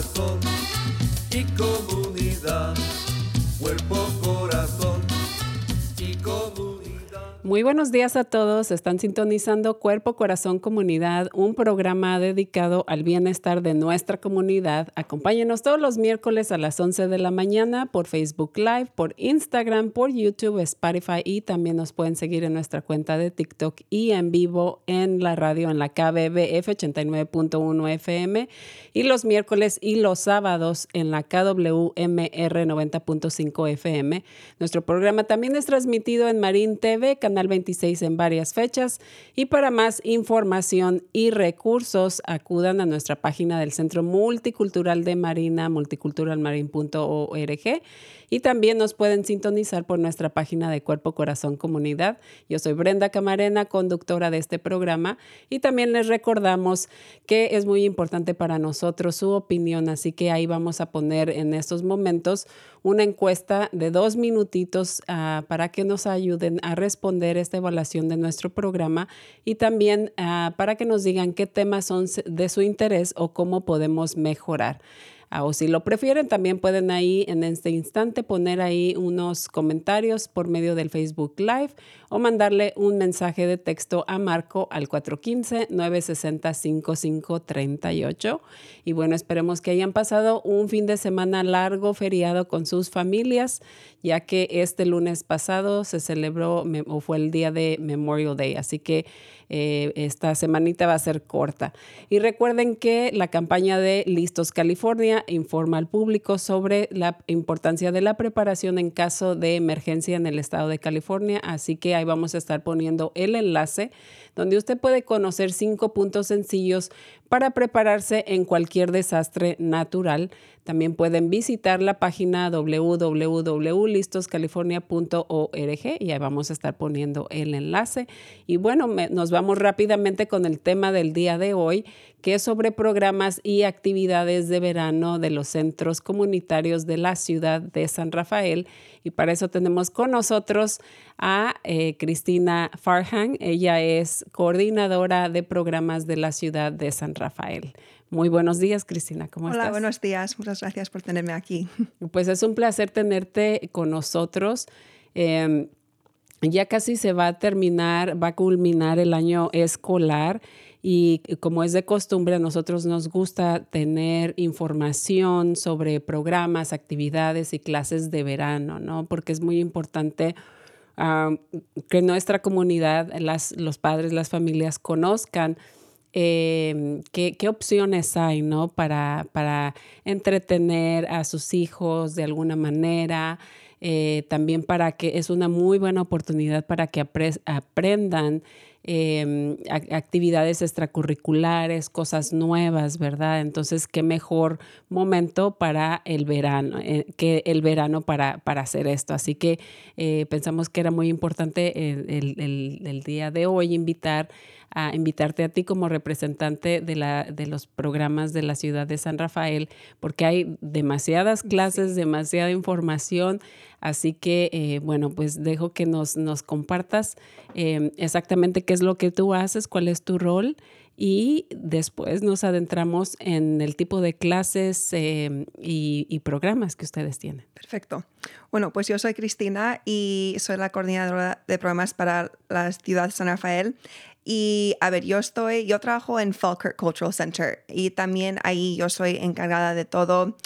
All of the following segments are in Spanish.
Corazón y comunidad. Muy buenos días a todos. Están sintonizando Cuerpo, Corazón, Comunidad, un programa dedicado al bienestar de nuestra comunidad. Acompáñenos todos los miércoles a las 11 de la mañana por Facebook Live, por Instagram, por YouTube, Spotify y también nos pueden seguir en nuestra cuenta de TikTok y en vivo en la radio en la KBBF 89.1 FM y los miércoles y los sábados en la KWMR 90.5 FM. Nuestro programa también es transmitido en Marín TV, Canal 26 en varias fechas. Y para más información y recursos, acudan a nuestra página del Centro Multicultural de Marina, multiculturalmarin.org. Y también nos pueden sintonizar por nuestra página de Cuerpo Corazón Comunidad. Yo soy Brenda Camarena, conductora de este programa. Y también les recordamos que es muy importante para nosotros su opinión, así que ahí vamos a poner en estos momentos una encuesta de dos minutitos ah, para que nos ayuden a responder esta evaluación de nuestro programa y también ah, para que nos digan qué temas son de su interés o cómo podemos mejorar. Ah, o si lo prefieren, también pueden ahí en este instante poner ahí unos comentarios por medio del Facebook Live o mandarle un mensaje de texto a Marco al 415-960-5538. Y bueno, esperemos que hayan pasado un fin de semana largo, feriado con sus familias, ya que este lunes pasado se celebró o fue el día de Memorial Day. Así que eh, esta semanita va a ser corta. Y recuerden que la campaña de Listos California informa al público sobre la importancia de la preparación en caso de emergencia en el estado de California. Así que ahí vamos a estar poniendo el enlace donde usted puede conocer cinco puntos sencillos para prepararse en cualquier desastre natural. También pueden visitar la página www.listoscalifornia.org y ahí vamos a estar poniendo el enlace. Y bueno, nos vamos rápidamente con el tema del día de hoy, que es sobre programas y actividades de verano de los centros comunitarios de la ciudad de San Rafael. Y para eso tenemos con nosotros a eh, Cristina Farhan. Ella es coordinadora de programas de la ciudad de San Rafael. Muy buenos días, Cristina. ¿Cómo Hola, estás? buenos días. Muchas gracias por tenerme aquí. Pues es un placer tenerte con nosotros. Eh, ya casi se va a terminar, va a culminar el año escolar y como es de costumbre, a nosotros nos gusta tener información sobre programas, actividades y clases de verano, ¿no? Porque es muy importante uh, que nuestra comunidad, las, los padres, las familias conozcan eh, qué, qué, opciones hay, ¿no? Para, para entretener a sus hijos de alguna manera. eh, también para que es una muy buena oportunidad para que aprendan Em, actividades extracurriculares, cosas nuevas, ¿verdad? Entonces, qué mejor momento para el verano, eh, que el verano para, para, hacer esto. Así que eh, pensamos que era muy importante el, el día de hoy invitar a invitarte a ti como representante de, la, de los programas de la ciudad de San Rafael, porque hay demasiadas clases, demasiada información. Así que, eh, bueno, pues dejo que nos, compartas em, exactamente qué es lo que tú haces, cuál es tu rol y después nos adentramos en el tipo de clases em, y, y, programas que ustedes tienen. Perfecto. Bueno, pues yo soy Cristina y soy la coordinadora de programas para la ciudad de San Rafael. Y a ver, yo estoy, yo trabajo en Falkirk Cultural Center y también ahí yo soy encargada de todo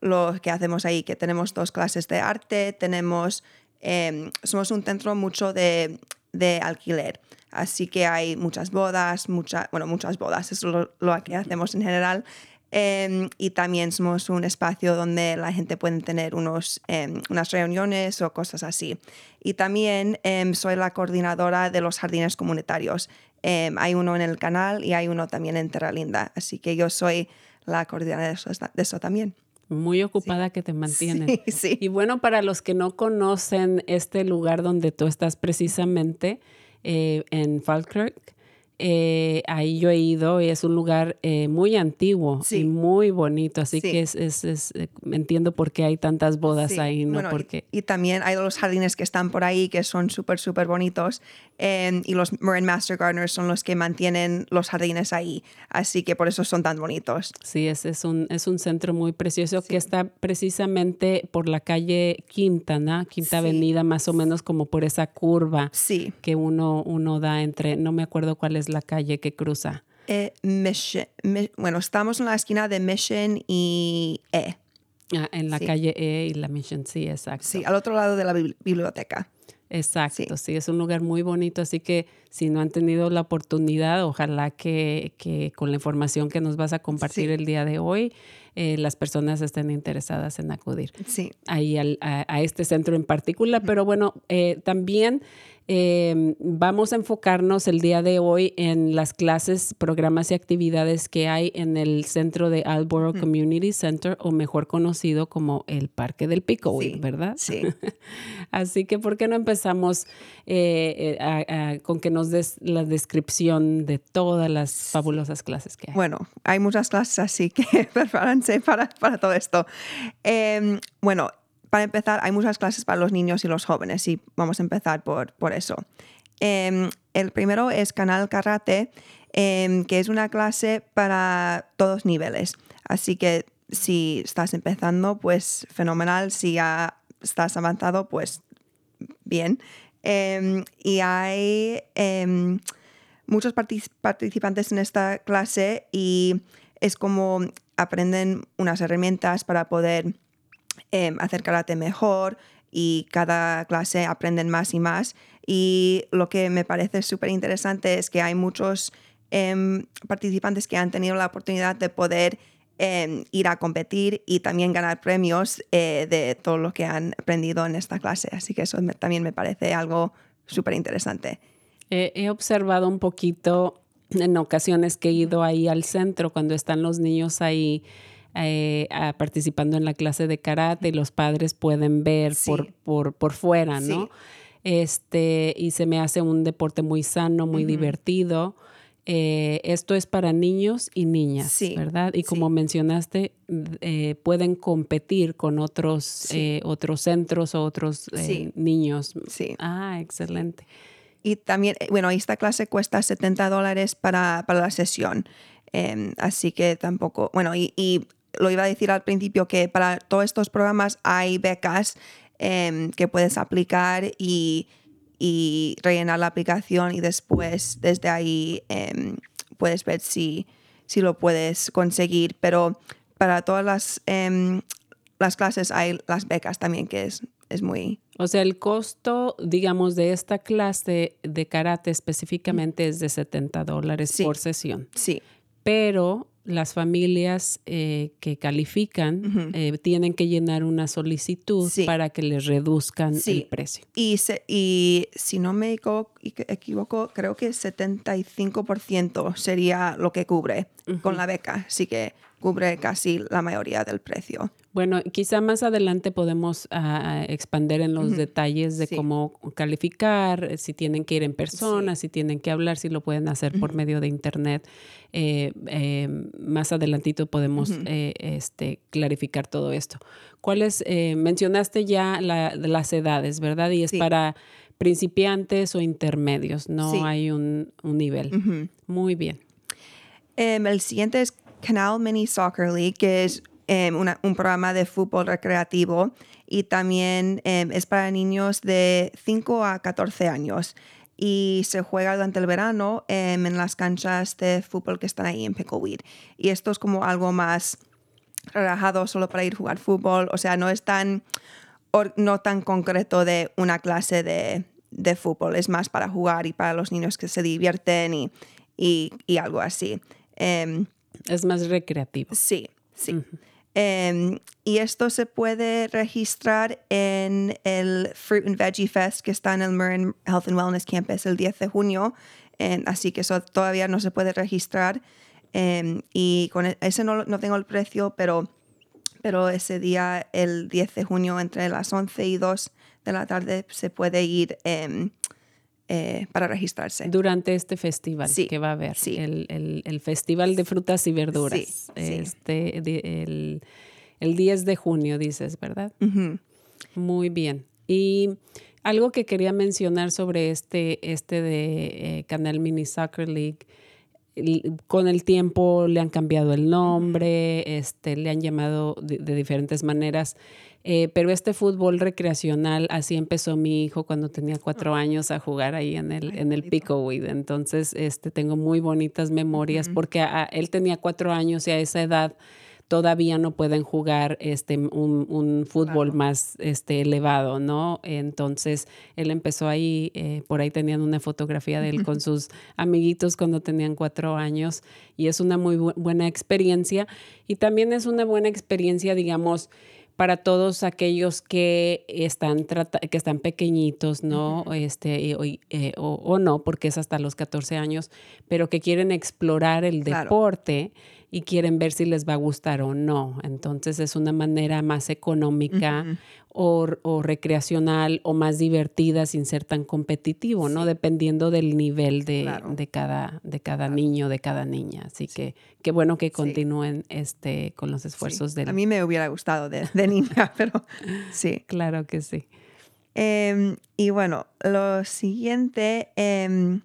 lo que hacemos ahí, que tenemos dos clases de arte, tenemos, em, somos un centro mucho de, de, alquiler, así que hay muchas bodas, mucha, bueno, muchas bodas, eso es lo, lo que hacemos en general. Em, y también somos un espacio donde la gente puede tener unos, em, unas reuniones o cosas así. Y también soy la coordinadora de los jardines comunitarios. hay uno en el canal y hay uno también en Terra Linda. Así que yo soy la coordinadora de eso, también. Muy ocupada que te. Sí, sí. Y bueno, para los que no conocen este lugar donde tú estás precisamente, eh, en Falkirk, eh, ahí yo he ido y es un lugar eh, muy antiguo y muy bonito, así que es, es, es, eh, entiendo por qué hay tantas bodas ahí, ¿no? Porque... Y, también hay los jardines que están por ahí que son súper, súper bonitos em, y los Marin Master Gardeners son los que mantienen los jardines ahí, así que por eso son tan bonitos. Sí, es, es, un, es un centro muy precioso que está precisamente por la calle Quinta, ¿no? Quinta Avenida, más o menos como por esa curva que uno, uno da entre, no me acuerdo cuál es la calle que cruza? Eh, bueno, estamos en la esquina de Mission y E. Ah, en la calle E y la Mission, sí, exacto. Sí, al otro lado de la biblioteca. Exacto, sí. es un lugar muy bonito, así que si no han tenido la oportunidad, ojalá que, que con la información que nos vas a compartir el día de hoy, eh, las personas estén interesadas en acudir sí. ahí a, este centro en particular. Pero bueno, eh, también Em, vamos a enfocarnos el día de hoy en las clases, programas y actividades que hay en el centro de Alboro Community Center, o mejor conocido como el Parque del Pico, ¿verdad? Sí. Así que, ¿por qué no empezamos eh, eh, con que nos des la descripción de todas las fabulosas clases que hay? Bueno, hay muchas clases, así que prepárense para, para todo esto. Em, bueno, para empezar, hay muchas clases para los niños y los jóvenes y vamos a empezar por, por eso. Em, el primero es Canal Karate, em, que es una clase para todos niveles. Así que si estás empezando, pues fenomenal. Si ya estás avanzado, pues bien. Em, y hay muchos participantes en esta clase y es como aprenden unas herramientas para poder eh, hacer karate mejor y cada clase aprenden más y más. Y lo que me parece súper interesante es que hay muchos em, participantes que han tenido la oportunidad de poder em, ir a competir y también ganar premios eh, de todo lo que han aprendido en esta clase. Así que eso también me parece algo súper interesante. he observado un poquito en ocasiones que he ido ahí al centro cuando están los niños ahí eh, participando en la clase de karate y los padres pueden ver por, por, por, fuera, ¿no? Este, y se me hace un deporte muy sano, muy divertido. Eh, esto es para niños y niñas, ¿verdad? Y como mencionaste, eh, pueden competir con otros, otros centros o otros niños. Sí. Ah, excelente. Y también, bueno, esta clase cuesta 70 dólares para, para la sesión. Em, así que tampoco, bueno, y, y, lo iba a decir al principio que para todos estos programas hay becas em, que puedes aplicar y, rellenar la aplicación y después desde ahí em, puedes ver si, si lo puedes conseguir. Pero para todas las, em, las clases hay las becas también, que es, es muy... O sea, el costo, digamos, de esta clase de karate específicamente es de 70 dólares por sesión. Sí. Pero las familias eh, que califican eh, tienen que llenar una solicitud Sí. para que les reduzcan Sí. el precio. Y, se- y si no me equivo- equivoco, creo que 75% sería lo que cubre con la beca. Así que cubre casi la mayoría del precio. Bueno, quizá más adelante podemos ah, expander en los detalles de Sí. cómo calificar, si tienen que ir en persona, si tienen que hablar, si lo pueden hacer por medio de internet. Eh, eh, más adelantito podemos eh, este, clarificar todo esto. ¿Cuáles? eh, mencionaste ya la- las edades, ¿verdad? Y es Sí. para principiantes o intermedios, no hay un, un nivel. Muy bien. Em, el siguiente es Canal Mini Soccer League, que es em, una- un programa de fútbol recreativo y también em, es para niños de 5 a 14 años. Y se juega durante el verano em, en las canchas de fútbol que están ahí en Pickleweed. Y esto es como algo más relajado solo para ir a jugar fútbol. O sea, no es tan, no tan concreto de una clase de, de fútbol. Es más para jugar y para los niños que se divierten y, y, y algo así. Es más recreativo. sí, sí. Em, y esto se puede registrar en el Fruit and Veggie Fest que está en el Marin Health and Wellness Campus el 10 de junio. Así que eso todavía no se puede registrar. Em, y con e- ese no, no tengo el precio, pero, pero ese día, el 10 de junio, entre las 11 y 2 de la tarde, se puede ir em, eh, para registrarse. Durante este festival Sí, que va a haber, sí. el, el- el Festival de Frutas y Verduras, Sí. Este, el, el 10 de junio, dices, ¿verdad? Muy bien. Y algo que quería mencionar sobre este, este de eh, Canal Mini Soccer League, con el tiempo le han cambiado el nombre, este, le han llamado de, de diferentes maneras, eh, pero este fútbol recreacional, así empezó mi hijo cuando tenía cuatro años a jugar ahí en el, en el Picoweed. Entonces, este, tengo muy bonitas memorias porque a- a- él tenía cuatro años y a esa edad todavía no pueden jugar este un, un fútbol más este elevado, ¿no? Entonces él empezó ahí, eh, por ahí tenían una fotografía de él con sus amiguitos cuando tenían cuatro años y es una muy bu- buena experiencia y también es una buena experiencia, digamos, para todos aquellos que están que están pequeñitos, ¿no? Este, eh, o, o no, porque es hasta los 14 años, pero que quieren explorar el Claro. deporte y quieren ver si les va a gustar o no. Entonces es una manera más económica o, o recreacional o más divertida sin ser tan competitivo, ¿no? Dependiendo del nivel de, Claro. de cada, de cada niño, de cada niña. Así que qué bueno que continúen este, con los esfuerzos del... A mí me hubiera gustado de, de niña, pero sí. Claro que sí. Em, y bueno, lo siguiente, em,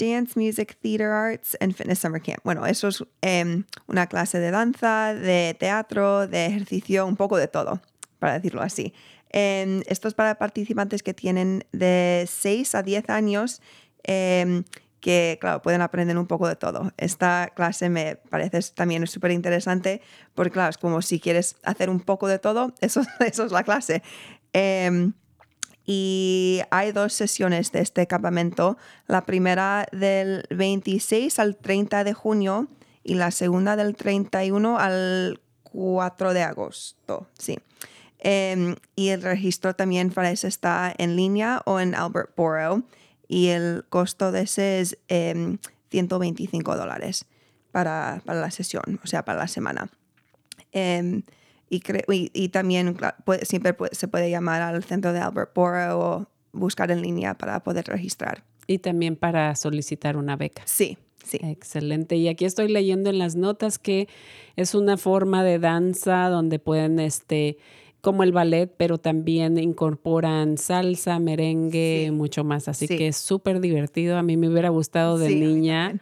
Dance, Music, Theater Arts and Fitness Summer Camp. Bueno, eso es em, una clase de danza, de teatro, de ejercicio, un poco de todo, para decirlo así. Em, esto es para participantes que tienen de 6 a 10 años em, que, claro, pueden aprender un poco de todo. Esta clase me parece también súper interesante porque, claro, es como si quieres hacer un poco de todo, eso es la clase. Em, y hay dos sesiones de este campamento. La primera del 26 al 30 de junio y la segunda del 31 al 4 de agosto. Sí. Em, y el registro también para ese está en línea o en Albert Borough. Y el costo de ese es em, 125 dólares para, para la sesión, o sea, para la semana. Em, y, y, y también puede- siempre puede- se puede llamar al centro de Albert Borough o buscar en línea para poder registrar. Y también para solicitar una beca. Sí, sí. Excelente. Y aquí estoy leyendo en las notas que es una forma de danza donde pueden, este, como el ballet, pero también incorporan salsa, merengue, Sí. mucho más. Así Sí. que es súper divertido. A mí me hubiera gustado de niña.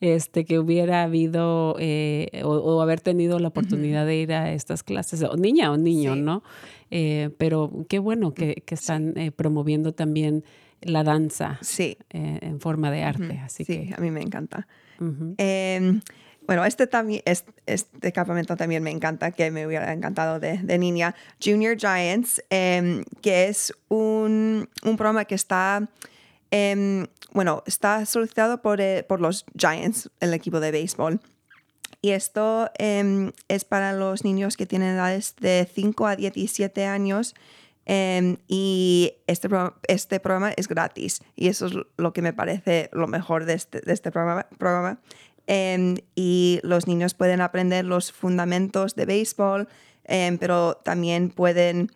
Este, que hubiera habido eh, o, o haber tenido la oportunidad de ir a estas clases, o niña o niño, Sí. ¿no? Eh, pero qué bueno que, que están eh, promoviendo también la danza Sí, en forma de arte. Así sí, que a mí me encanta. Em, bueno, este, también, este, este campamento también me encanta, que me hubiera encantado de, de niña. Junior Giants, em, que es un, un programa que está, em, bueno, está solicitado por, eh, por los Giants, el equipo de béisbol. y esto em, es para los niños que tienen edades de 5 a 17 años. em, y este, pro- este programa es gratis. Y eso es lo que me parece lo mejor de este, de este programa. programa. Y los niños pueden aprender los fundamentos de béisbol, pero también pueden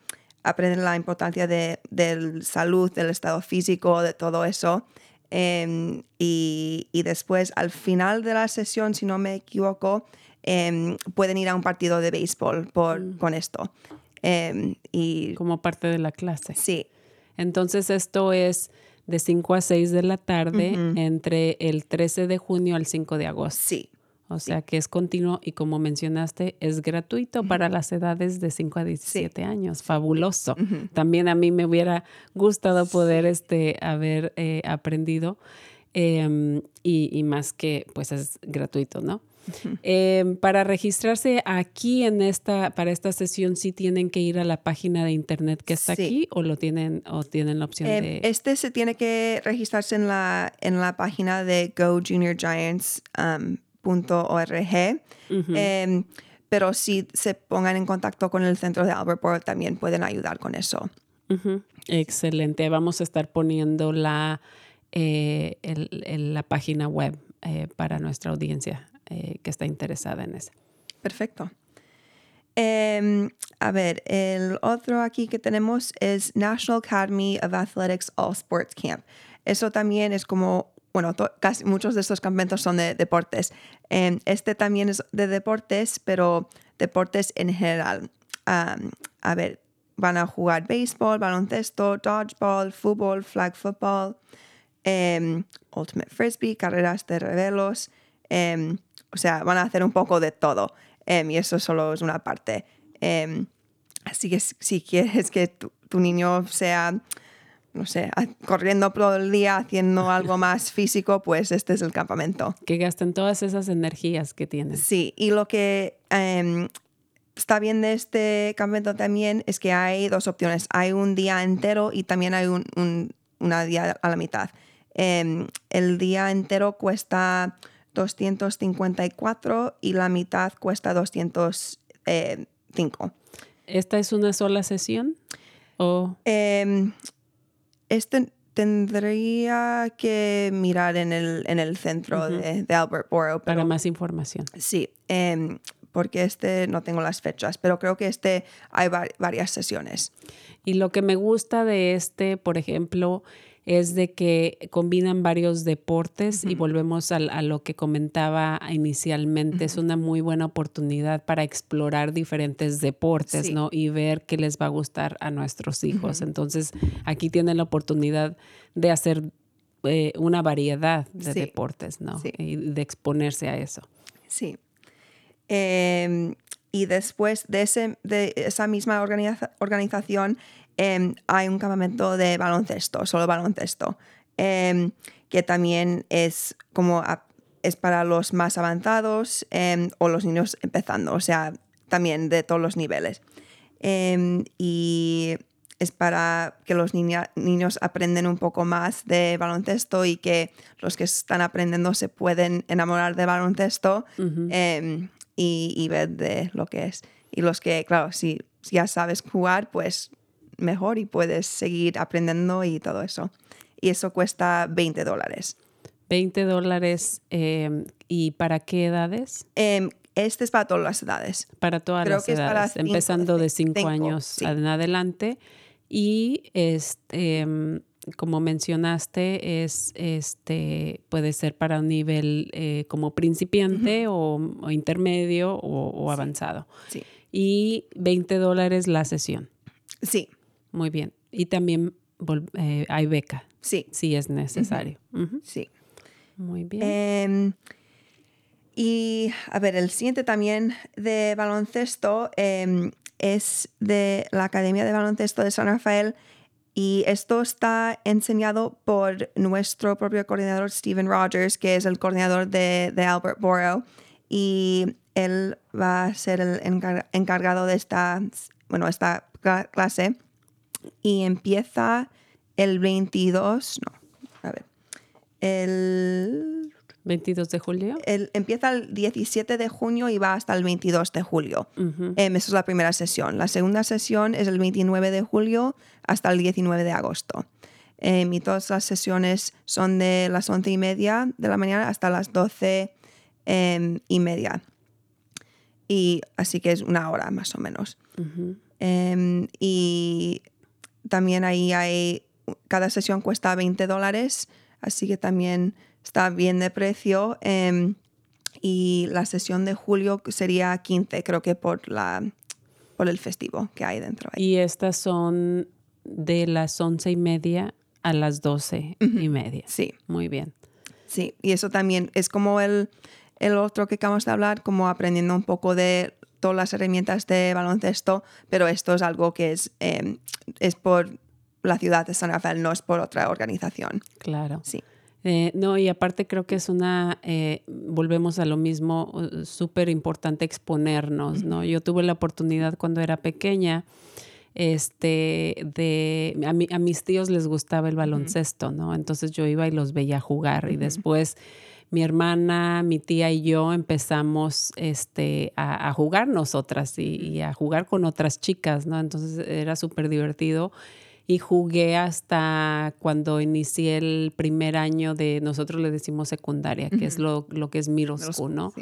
aprender la importancia de, de salud, del estado físico, de todo eso. Em, y, y después, al final de la sesión, si no me equivoco, em, pueden ir a un partido de béisbol por, con esto. Em, y Como parte de la clase. sí, Entonces esto es de 5 a 6 de la tarde entre el 13 de junio al 5 de agosto. sí, O sea que es continuo y como mencionaste, es gratuito para las edades de 5 a 17 años. Fabuloso. También a mí me hubiera gustado poder este, haber eh, aprendido em, y, y más que pues es gratuito, ¿no? Em, para registrarse aquí en esta, para esta sesión, sí tienen que ir a la página de internet que está Sí. aquí o lo tienen o tienen la opción Em, de Este se tiene que registrarse en la, en la página de gojuniorgiants.org. Em, pero si se pongan en contacto con el centro de Albert Boyle, también pueden ayudar con eso. Excelente. Vamos a estar poniendo la, eh, el- el- la página web eh, para nuestra audiencia eh, que está interesada en eso. Perfecto. Em, a ver, el otro aquí que tenemos es National Academy of Athletics All Sports Camp. Eso también es como, bueno, casi muchos de estos campamentos son de deportes. Em, este también es de deportes, pero deportes en general. A ver, van a jugar béisbol, baloncesto, dodgeball, fútbol, flag football, em, ultimate frisbee, carreras de revelos. em, o sea, van a hacer un poco de todo. y eso solo es una parte. Así que si quieres que tu niño sea, no sé, corriendo todo el día, haciendo algo más físico, pues este es el campamento. Que gasten todas esas energías que tienen. Sí, y lo que em, está bien de este campamento también es que hay dos opciones. Hay un día entero y también hay un, un- una día a la mitad. Em, el día entero cuesta 254 y la mitad cuesta 205. ¿Esta es una sola sesión? ¿O Em, este tendría que mirar en el, en el centro de, de Albert Borough. para pero- más información? Sí, em, porque este no tengo las fechas, pero creo que este hay va- varias sesiones. Y lo que me gusta de este, por ejemplo, es de que combinan varios deportes y volvemos al- a, lo que comentaba inicialmente. Es una muy buena oportunidad para explorar diferentes deportes, Sí. ¿no? Y ver qué les va a gustar a nuestros hijos. Entonces, aquí tienen la oportunidad de hacer eh, una variedad de Sí. deportes, ¿no? Sí. Y de exponerse a eso. Sí. Em, y después de, ese, de esa misma organiza- organización em, hay un campamento de baloncesto, solo baloncesto, em, que también es como a- es para los más avanzados em, o los niños empezando, o sea, también de todos los niveles. Y es para que los niña- niños aprenden un poco más de baloncesto y que los que están aprendiendo se pueden enamorar de baloncesto em, y, y ver de lo que es. Y los que, claro, si, si ya sabes jugar, pues mejor y puedes seguir aprendiendo y todo eso. Y eso cuesta 20 dólares. 20 dólares. eh, ¿Y para qué edades? Em, este es para todas las edades. Para todas Creo las que es para edades, cinco- empezando de 5 cinco, años sí. en adelante. Y este, em, como mencionaste, es este puede ser para un nivel eh, como principiante o, o intermedio o, o avanzado. Sí. Y 20 dólares la sesión. Sí, Muy bien. Y también eh, hay beca, sí, si es necesario. Sí. Muy bien. Em, y a ver, el siguiente también de baloncesto em, es de la Academia de Baloncesto de San Rafael y esto está enseñado por nuestro propio coordinador Steven Rogers, que es el coordinador de, de Albert Borough y él va a ser el encar- encargado de esta, bueno, esta cla- clase y empieza el 22, no, a ver, el 22 de julio. El, empieza el 17 de junio y va hasta el 22 de julio. Em, esa es la primera sesión. La segunda sesión es el 29 de julio hasta el 19 de agosto. Em, y todas las sesiones son de las 11 y media de la mañana hasta las 12 em, y media. Y así que es una hora más o menos. y también ahí hay, cada sesión cuesta 20 dólares, así que también está bien de precio. Em, y la sesión de julio sería 15, creo que por, la, por el festivo que hay dentro. Y estas son de las once y media a las doce y media. Sí. Muy bien. Sí, y eso también es como el, el otro que acabamos de hablar, como aprendiendo un poco de todas las herramientas de baloncesto, pero esto es algo que es, em, es por la ciudad de San Rafael, no es por otra organización. Claro. Sí. Eh, no, y aparte creo que es una, eh, volvemos a lo mismo, uh, súper importante exponernos, ¿no? Yo tuve la oportunidad cuando era pequeña, este, de, a, a mis tíos les gustaba el baloncesto, ¿no? Entonces yo iba y los veía jugar y después mi hermana, mi tía y yo empezamos este, a, jugar nosotras y, y, a jugar con otras chicas, ¿no? Entonces era súper divertido y jugué hasta cuando inicié el primer año de, nosotros le decimos secundaria, que es lo, lo, que es middle school, ¿no?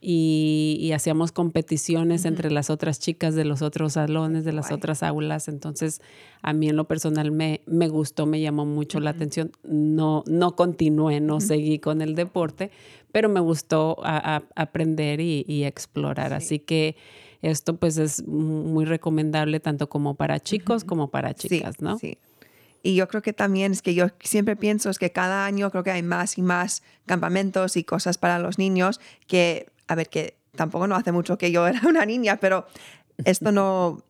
Y, hacíamos competiciones entre las otras chicas de los otros salones, de las otras aulas. Entonces, a mí en lo personal me, me gustó, me llamó mucho la atención. No, no continué, no seguí con el deporte, pero me gustó aprender y, y explorar. Así que esto pues es muy recomendable tanto como para chicos como para chicas, ¿no? Sí. Y yo creo que también es que yo siempre pienso es que cada año creo que hay más y más campamentos y cosas para los niños que, a ver, que tampoco no hace mucho que yo era una niña, pero esto no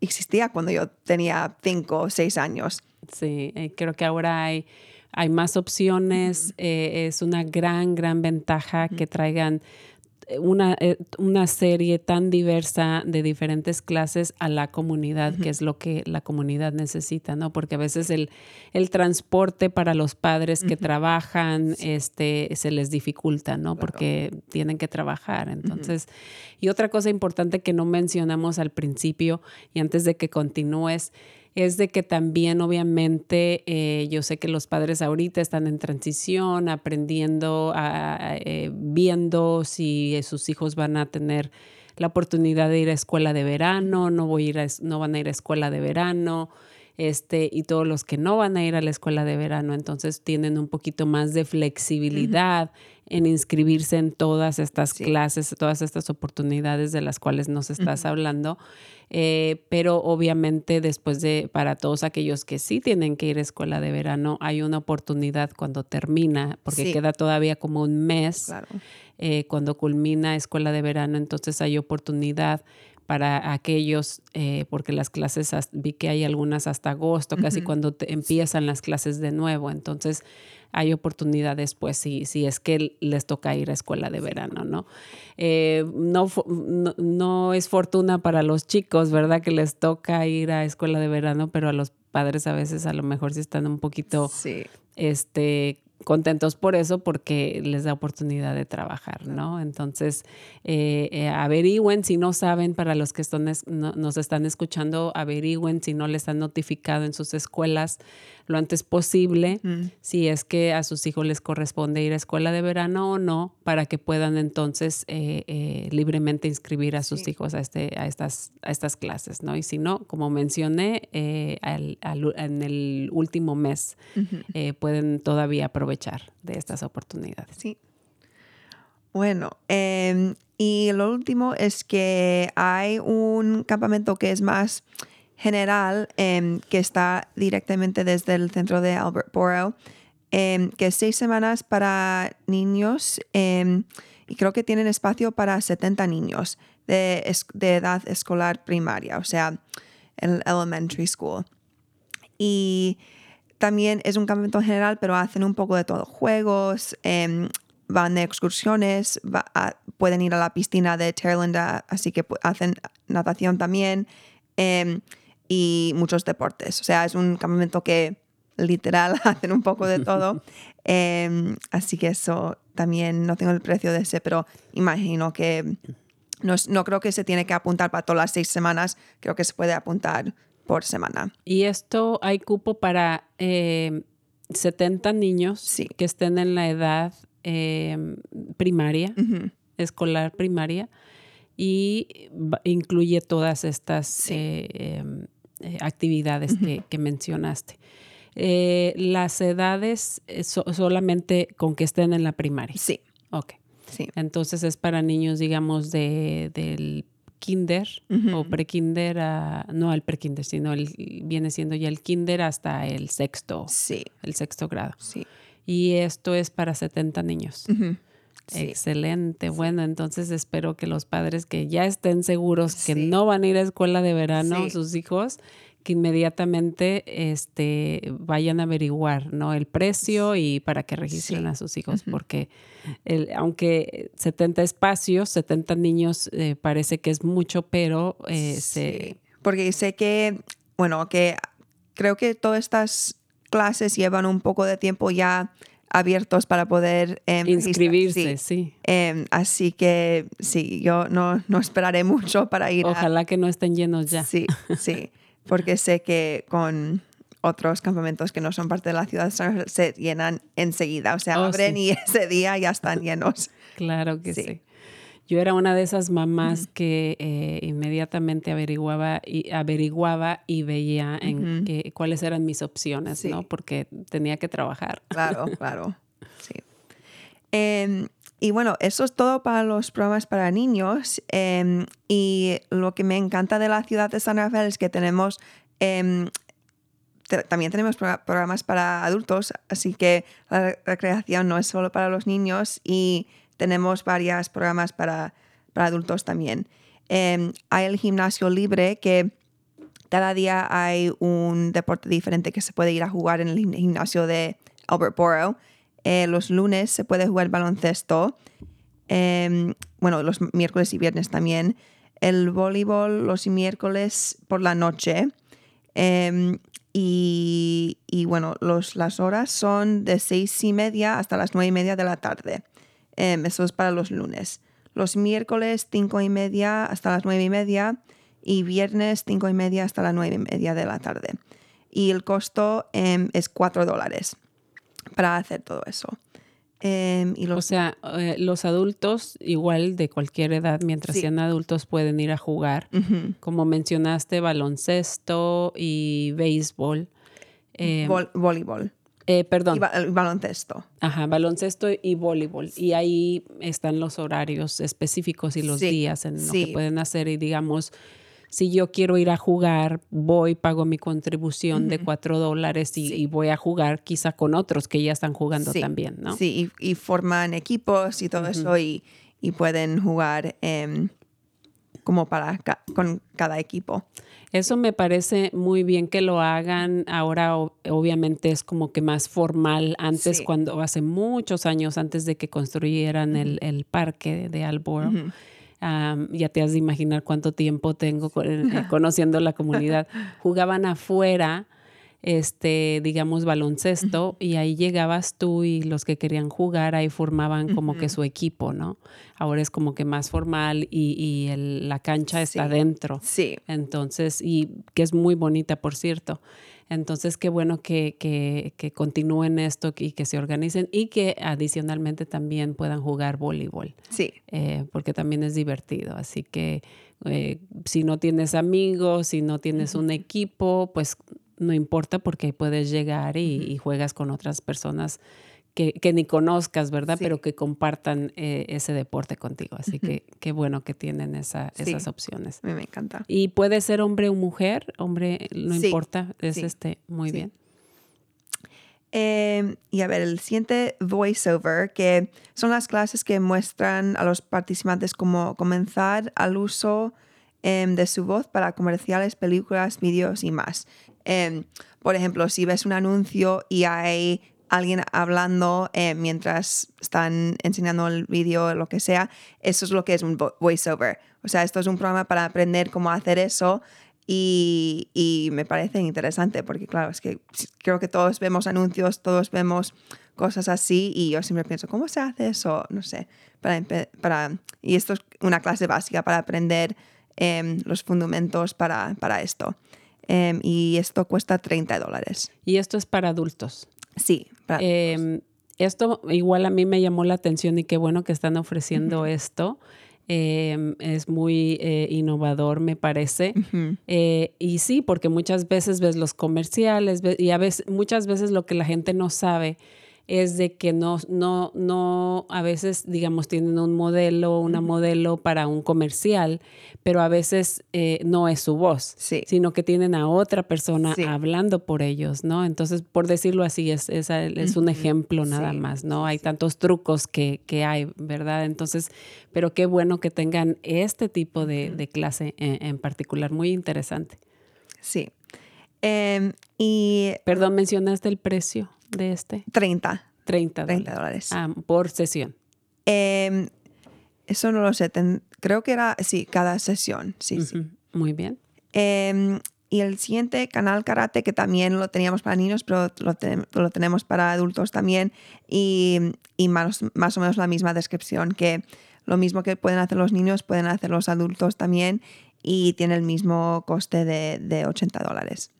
existía cuando yo tenía cinco o seis años. Sí, eh, creo que ahora hay, hay más opciones. Eh, es una gran, gran ventaja que traigan una, eh, una, serie tan diversa de diferentes clases a la comunidad, que es lo que la comunidad necesita, ¿no? Porque a veces el, el transporte para los padres que trabajan este, se les dificulta, ¿no? Porque tienen que trabajar. Entonces, y otra cosa importante que no mencionamos al principio y antes de que continúes, es de que también obviamente eh, yo sé que los padres ahorita están en transición, aprendiendo, eh, viendo si sus hijos van a tener la oportunidad de ir a escuela de verano, no, voy a ir no van a ir a escuela de verano, este, y todos los que no van a ir a la escuela de verano, entonces tienen un poquito más de flexibilidad en inscribirse en todas estas clases, todas estas oportunidades de las cuales nos estás hablando. Eh, pero obviamente después de, para todos aquellos que sí tienen que ir a escuela de verano, hay una oportunidad cuando termina, porque queda todavía como un mes, eh, cuando culmina escuela de verano, entonces hay oportunidad para aquellos, eh, porque las clases, vi que hay algunas hasta agosto, casi cuando empiezan las clases de nuevo, entonces hay oportunidades, pues, si, si es que les toca ir a escuela de verano, ¿no? Eh, no, no, es fortuna para los chicos, ¿verdad? Que les toca ir a escuela de verano, pero a los padres a veces a lo mejor sí están un poquito, este, contentos por eso porque les da oportunidad de trabajar, ¿no? Entonces, eh, eh, averigüen si no saben, para los que están, nos están escuchando, averigüen si no les han notificado en sus escuelas lo antes posible, mm. si es que a sus hijos les corresponde ir a escuela de verano o no, para que puedan entonces eh, libremente inscribir a sus hijos a, este, a, estas, a estas clases, ¿no? Y si no, como mencioné, en el último mes pueden todavía aprovechar de estas oportunidades. Sí. Bueno, em, y lo último es que hay un campamento que es más general, em, que está directamente desde el centro de Albert Borough, em, que es seis semanas para niños y creo que tienen espacio para 70 niños de, edad escolar primaria, o sea, el elementary school. Y también es un campamento general, pero hacen un poco de todo. Juegos, em, van de excursiones, pueden ir a la piscina de Terlinda, así que hacen natación también em, y muchos deportes. O sea, es un campamento que literal hacen un poco de todo. Em, así que eso también no tengo el precio de ese, pero imagino que no, no creo que se tiene que apuntar para todas las seis semanas, creo que se puede apuntar por semana. Y esto hay cupo para eh, 70 niños Sí. que estén en la edad eh, primaria, escolar primaria, y incluye todas estas Sí. eh, em, eh, actividades que, que mencionaste. Eh, las edades eh, so- solamente con que estén en la primaria. Sí, Ok. sí. Entonces es para niños, digamos, de, del kinder o Ujú. prekinder, a, no al prekinder, sino el, viene siendo ya el kinder hasta el sexto, Sí, el sexto grado. sí. Y esto es para 70 niños. Ujú. Sí. Excelente. Bueno, entonces espero que los padres que ya estén seguros que Sí. no van a ir a escuela de verano Sí. sus hijos, que inmediatamente este, vayan a averiguar ¿no? el precio y para que registren Sí. a sus hijos, porque el- aunque 70 espacios, 70 niños eh, parece que es mucho, pero eh, se, Sí, porque sé que, bueno, que creo que todas estas clases llevan un poco de tiempo ya abiertos para poder registrar- inscribirse, sí. sí. Em, así que sí, yo no, no esperaré mucho para ir a... Ojalá que no estén llenos ya. Sí, sí, porque sé que con otros campamentos que no son parte de la ciudad se llenan enseguida, o sea, Oh, abren sí. y ese día ya están llenos. Claro que sí. Sí. Yo era una de esas mamás que eh, inmediatamente averiguaba y averiguaba y veía en qué- cuáles eran mis opciones, Sí. ¿no? Porque tenía que trabajar. Claro, claro. Sí. Em, y bueno, eso es todo para los programas para niños. em, y lo que me encanta de la ciudad de San Rafael es que tenemos, em, también tenemos pro- programas para adultos, así que la recreación no es solo para los niños y tenemos varios programas para, para adultos también. Em, hay el gimnasio libre que cada día hay un deporte diferente que se puede ir a jugar en el gim- gimnasio de Albert Borough. Eh, los lunes se puede jugar baloncesto. Em, bueno, los miércoles y viernes también. El voleibol los miércoles por la noche. Em, y, bueno, las horas son de seis y media hasta las nueve y media de la tarde. Eso es para los lunes. Los miércoles cinco y media hasta las nueve y media y viernes cinco y media hasta las nueve y media de la tarde. Y el costo em, es cuatro dólares para hacer todo eso. Em, y O los, sea, eh, los adultos, igual de cualquier edad, mientras Sí. sean adultos, pueden ir a jugar. Como mencionaste, baloncesto y béisbol. Vol- voleibol eh, perdón. y ba- el baloncesto. Ajá, baloncesto y voleibol. Y ahí están los horarios específicos y los Sí, días en lo sí. que pueden hacer. Y digamos, si yo quiero ir a jugar, voy, pago mi contribución de cuatro dólares y, Sí. y voy a jugar quizá con otros que ya están jugando también, ¿no? Sí, y, y forman equipos y todo eso y, y pueden jugar em, como para ca- con cada equipo. Eso me parece muy bien que lo hagan. Ahora obviamente es como que más formal. Antes, Sí. cuando hace muchos años antes de que construyeran el, el parque de Alboro, ya te has de imaginar cuánto tiempo tengo con- eh, conociendo la comunidad. Jugaban afuera, este, digamos, baloncesto, y ahí llegabas tú y los que querían jugar ahí formaban como que su equipo, ¿no? Ahora es como que más formal y, y el- la cancha está dentro. Sí, Entonces, y que es muy bonita, por cierto. Entonces, qué bueno que, que, que continúen esto y que se organicen y que adicionalmente también puedan jugar voleibol sí, eh, porque también es divertido. Así que eh, si no tienes amigos, si no tienes un equipo, pues no importa porque puedes llegar y, y juegas con otras personas que, que ni conozcas, ¿verdad? Sí. Pero que compartan eh, ese deporte contigo. Así que qué bueno que tienen esa- Sí. esas opciones. mí me encanta. Y puede ser hombre o mujer, hombre, no Sí, importa, es este, muy bien. Em, y a ver, el siguiente voiceover, que son las clases que muestran a los participantes cómo comenzar al uso em, de su voz para comerciales, películas, vídeos y más. Em, por ejemplo, si ves un anuncio y hay alguien hablando eh, mientras están enseñando el vídeo lo que sea, eso es lo que es un vo- voiceover. O sea, esto es un programa para aprender cómo hacer eso y, y me parece interesante porque, claro, es que creo que todos vemos anuncios, todos vemos cosas así y yo siempre pienso, ¿cómo se hace eso? No sé, para, para y esto es una clase básica para aprender em, los fundamentos para, para esto. Em, y esto cuesta 30 dólares. Y esto es para adultos. Sí, para- Eh, esto igual a mí me llamó la atención y qué bueno que están ofreciendo esto. Eh, es muy eh, innovador, me parece. Eh, y sí, porque muchas veces ves los comerciales y a veces, muchas veces lo que la gente no sabe es de que no, no, no, a veces, digamos, tienen un modelo, una modelo para un comercial, pero a veces eh, no es su voz, Sí. sino que tienen a otra persona Sí. hablando por ellos, ¿no? Entonces, por decirlo así, es, es, es un ejemplo nada Sí, más, ¿no? Hay tantos trucos que, que hay, ¿verdad? Entonces, pero qué bueno que tengan este tipo de, de clase en, en particular, muy interesante. sí. Em, y Perdón, mencionaste el precio de este, 30, 30 30 dólares dólares. Ah, por sesión. Em, eso no lo sé, ten- creo que era, sí, cada sesión, sí, Muy bien. Em, y el siguiente canal karate, que también lo teníamos para niños, pero lo, lo tenemos para adultos también, y, y más, más o menos la misma descripción, que lo mismo que pueden hacer los niños, pueden hacer los adultos también, y tiene el mismo coste de, de 80 dólares.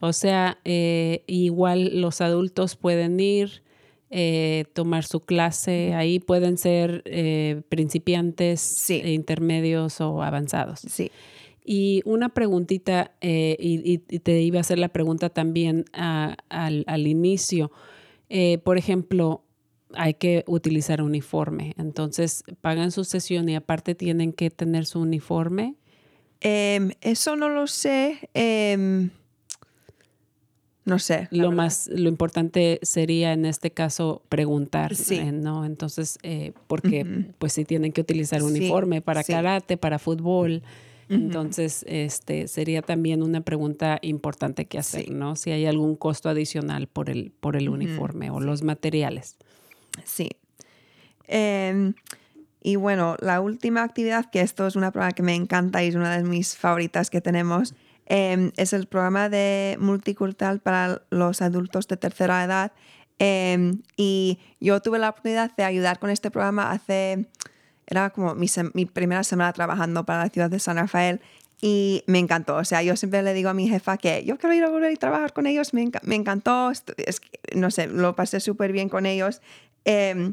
O sea, eh, igual los adultos pueden ir, eh, tomar su clase, ahí pueden ser eh, principiantes, Sí. eh, intermedios o avanzados. Sí. Y una preguntita, eh, y, te iba a hacer la pregunta también a- al, al inicio. Eh, por ejemplo, hay que utilizar uniforme. Entonces, pagan su sesión y aparte tienen que tener su uniforme. Em, eso no lo sé. No sé. Lo verdad. más, lo importante sería en este caso preguntar, Sí. eh, ¿no? Entonces, eh, porque pues sí tienen que utilizar Sí, uniforme para sí. karate, para fútbol. Entonces, este sería también una pregunta importante que hacer. ¿no? Si hay algún costo adicional por el, por el uniforme o los materiales. Sí. Em, y bueno, la última actividad, que esto es una programa que me encanta y es una de mis favoritas que tenemos, em, es el programa de multicultural para los adultos de tercera edad. Em, y yo tuve la oportunidad de ayudar con este programa hace, era como mi, primera semana trabajando para la ciudad de San Rafael y me encantó. O sea, yo siempre le digo a mi jefa que yo quiero ir a volver y trabajar con ellos. Me, me encantó. No sé, lo pasé súper bien con ellos. Em,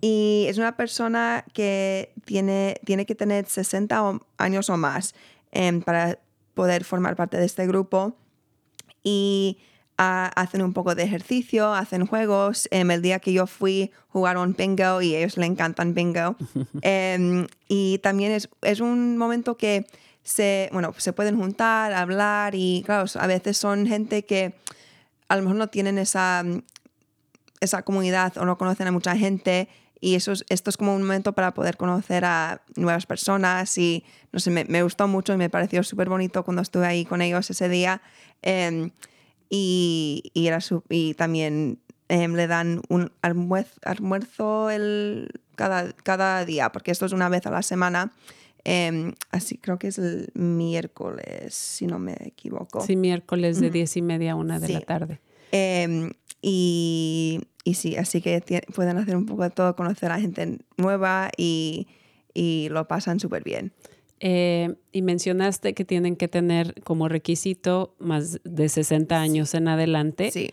y es una persona que tiene, tiene que tener 60 o- años o más em, para poder formar parte de este grupo. Y ah, hacen un poco de ejercicio, hacen juegos. Em, el día que yo fui, jugaron bingo y a ellos le encantan bingo. Em, y también es, es un momento que se, bueno, se pueden juntar, hablar y claro, a veces son gente que a lo mejor no tienen esa, esa comunidad o no conocen a mucha gente y eso es- esto es como un momento para poder conocer a nuevas personas y no sé, me, me gustó mucho y me pareció súper bonito cuando estuve ahí con ellos ese día Em, y, y, era su- y también em, le dan un almuerzo, almuerzo el, cada, cada día porque esto es una vez a la semana Em, así creo que es el miércoles si no me equivoco Sí, miércoles de diez y media a una de la Sí. tarde. Em, y, y sí, así que pueden hacer un poco de todo, conocer a gente nueva y, y lo pasan súper bien. Eh, y mencionaste que tienen que tener como requisito más de 60 años en adelante. Sí,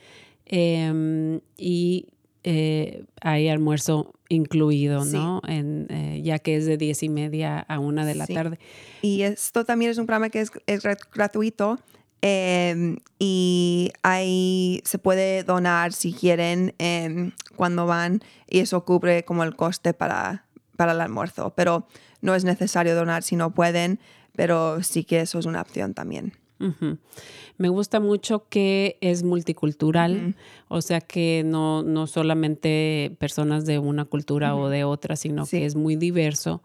Em, y eh, hay almuerzo incluido, Sí. ¿no? En, eh, ya que es de diez y media a una de la Sí. tarde. y esto también es un programa que es, es grat- gratuito em, y ahí se puede donar si quieren em, cuando van y eso cubre como el coste para, para el almuerzo, pero no es necesario donar si no pueden, pero sí que eso es una opción también. Ujú. Me gusta mucho que es multicultural, o sea que no, no solamente personas de una cultura o de otra, sino Sí. que es muy diverso.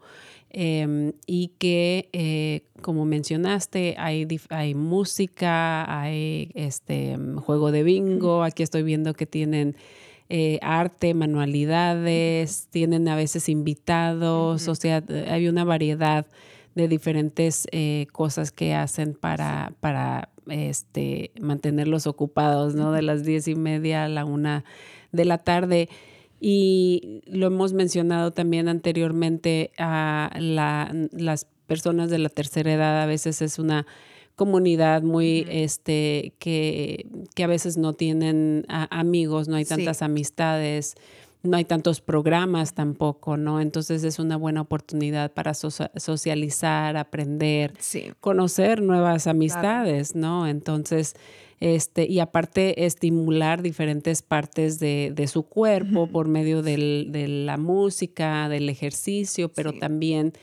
Em, y que, eh, como mencionaste, hay, hay música, hay este mm, juego de bingo, aquí estoy viendo que tienen eh, arte, manualidades, tienen a veces invitados, o sea, hay una variedad de diferentes eh, cosas que hacen para, para este, mantenerlos ocupados, ¿no? De las diez y media a la una de la tarde. Y lo hemos mencionado también anteriormente a la, las personas de la tercera edad. A veces es una comunidad muy, este, que, que a veces no tienen amigos, no hay tantas amistades no hay tantos programas tampoco, ¿no? Entonces es una buena oportunidad para socializar, aprender, conocer nuevas amistades, ¿no? Entonces, este, y aparte estimular diferentes partes de, su cuerpo por medio de la música, del ejercicio, pero también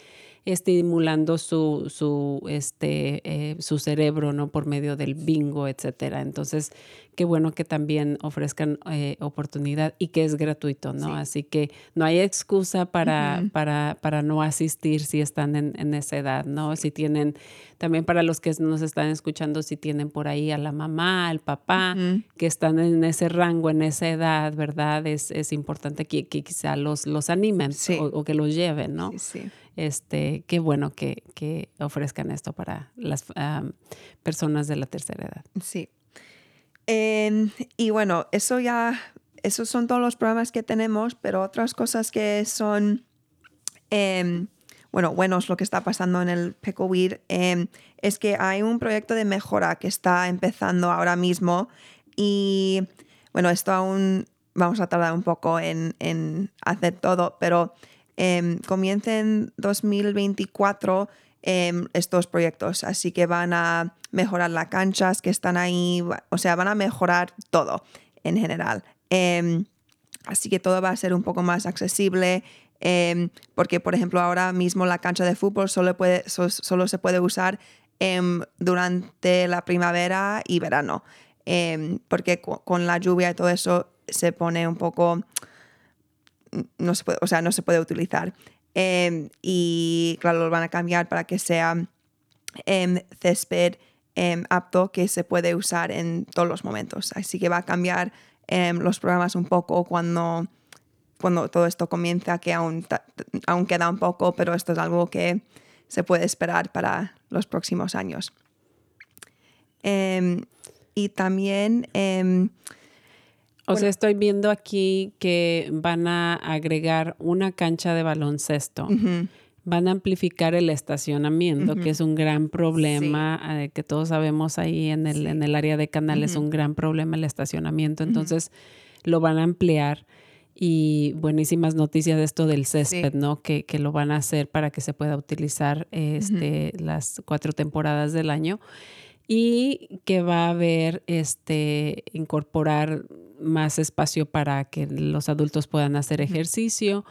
estimulando su, su, este, eh, su cerebro, ¿no? Por medio del bingo, etcétera. Entonces, qué bueno que también ofrezcan eh, oportunidad y que es gratuito, ¿no? Así que no hay excusa para, para, para no asistir si están en, en, esa edad, ¿no? Si tienen, también para los que nos están escuchando, si tienen por ahí a la mamá, al papá, que están en ese rango, en esa edad, ¿verdad? Es, es importante que, que, quizá los, los animen o, que los lleven, ¿no? Sí, este, qué bueno que, que ofrezcan esto para las personas de la tercera edad. Sí. Y bueno, eso ya, esos son todos los programas que tenemos, pero otras cosas que son, em, bueno, buenos lo que está pasando en el PecoWeed em, es que hay un proyecto de mejora que está empezando ahora mismo y bueno, esto aún vamos a tardar un poco en, en hacer todo, pero eh, comienza en 2024 em, estos proyectos, así que van a mejorar las canchas que están ahí, o sea, van a mejorar todo en general. Em, así que todo va a ser un poco más accesible. Porque, por ejemplo, ahora mismo la cancha de fútbol solo, puede, solo se puede usar durante la primavera y verano. porque con la lluvia y todo eso se pone un poco no se puede, o sea, no se puede utilizar. Em, y claro, lo van a cambiar para que sea em, césped em, apto que se puede usar en todos los momentos. Así que va a cambiar los programas un poco cuando, cuando todo esto comienza, que aún, aún queda un poco, pero esto es algo que se puede esperar para los próximos años. y también o sea, estoy viendo aquí que van a agregar una cancha de baloncesto. Van a amplificar el estacionamiento, que es un gran problema, eh, que todos sabemos ahí en el, en el área de canal, es un gran problema el estacionamiento. Entonces, lo van a ampliar. Y buenísimas noticias de esto del césped, ¿no? Que, que, lo van a hacer para que se pueda utilizar este, las cuatro temporadas del año y que va a haber este incorporar más espacio para que los adultos puedan hacer ejercicio